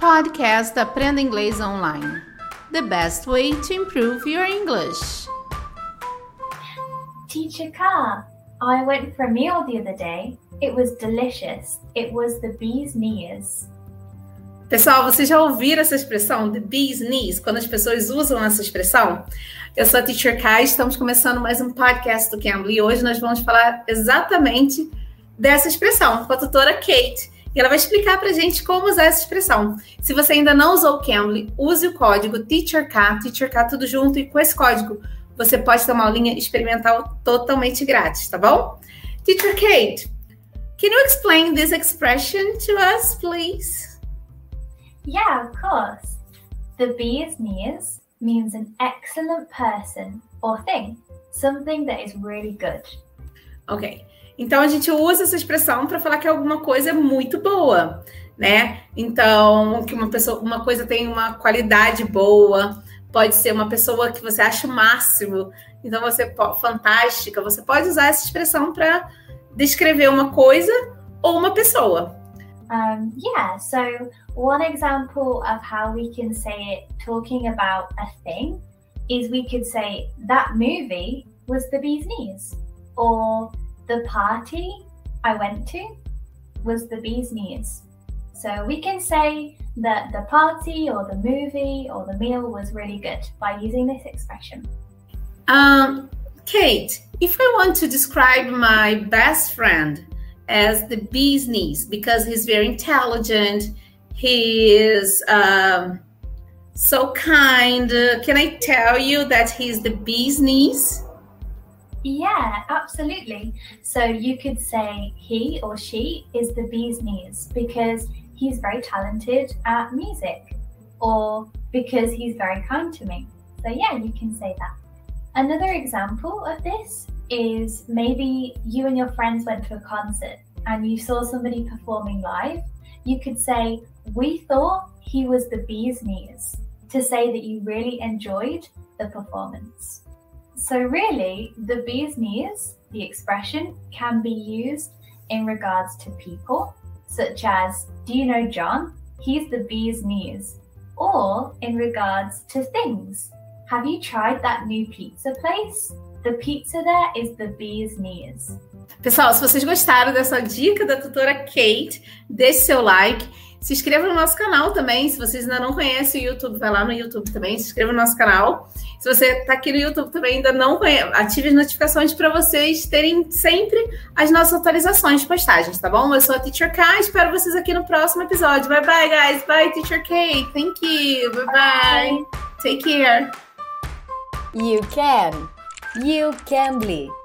Podcast Aprenda Inglês Online. The best way to improve your English. Teacher Carr, I went for a meal the other day. It was delicious. It was the bee's knees. Pessoal, vocês já ouviram essa expressão, the bee's knees, quando as pessoas usam essa expressão? Eu sou a Teacher Kai, estamos começando mais um podcast do Cambly e hoje nós vamos falar exatamente dessa expressão com a tutora Kate. E ela vai explicar para gente como usar essa expressão. Se você ainda não usou o Cambly, use o código TEACHERK, TEACHERK tudo junto, e com esse código você pode ter uma aulinha experimental totalmente grátis, tá bom? Teacher Kate, can you explain this expression to us, please? Yeah, of course. The bee's knees means an excellent person or thing, something that is really good. Ok. Então a gente usa essa expressão para falar que alguma coisa é muito boa, né? Então, que uma pessoa, uma coisa tem uma qualidade boa, pode ser uma pessoa que você acha o máximo, então você fantástica, você pode usar essa expressão para descrever uma coisa ou uma pessoa. Um, yeah, so one example of how we can say it talking about a thing is we could say that movie was the bee's knees, or the party I went to was the bee's knees. So we can say that the party or the movie or the meal was really good by using this expression. Um, Kate, if I want to describe my best friend, as the bee's knees because he's very intelligent. He is um, so kind. Can I tell you that he's the bee's knees? Yeah, absolutely. So you could say he or she is the bee's knees because he's very talented at music or because he's very kind to me. So, yeah, you can say that. Another example of this is maybe you and your friends went to a concert and you saw somebody performing live, you could say, We thought he was the bee's knees, to say that you really enjoyed the performance. So, really, the bee's knees, the expression, can be used in regards to people, such as, Do you know John? He's the bee's knees. Or in regards to things. Have you tried that new pizza place? The pizza there is the bee's knees. Pessoal, se vocês gostaram dessa dica da tutora Kate, deixe seu like. Se inscreva no nosso canal também. Se vocês ainda não conhecem o YouTube, vai lá no YouTube também, se inscreva no nosso canal. Se você está aqui no YouTube também ainda não conhece, ative as notificações para vocês terem sempre as nossas atualizações de postagens, tá bom? Eu sou a Teacher K, espero vocês aqui no próximo episódio. Bye bye, guys. Bye, Teacher K. Thank you. Bye bye. bye. Take care. You can. You can bleed.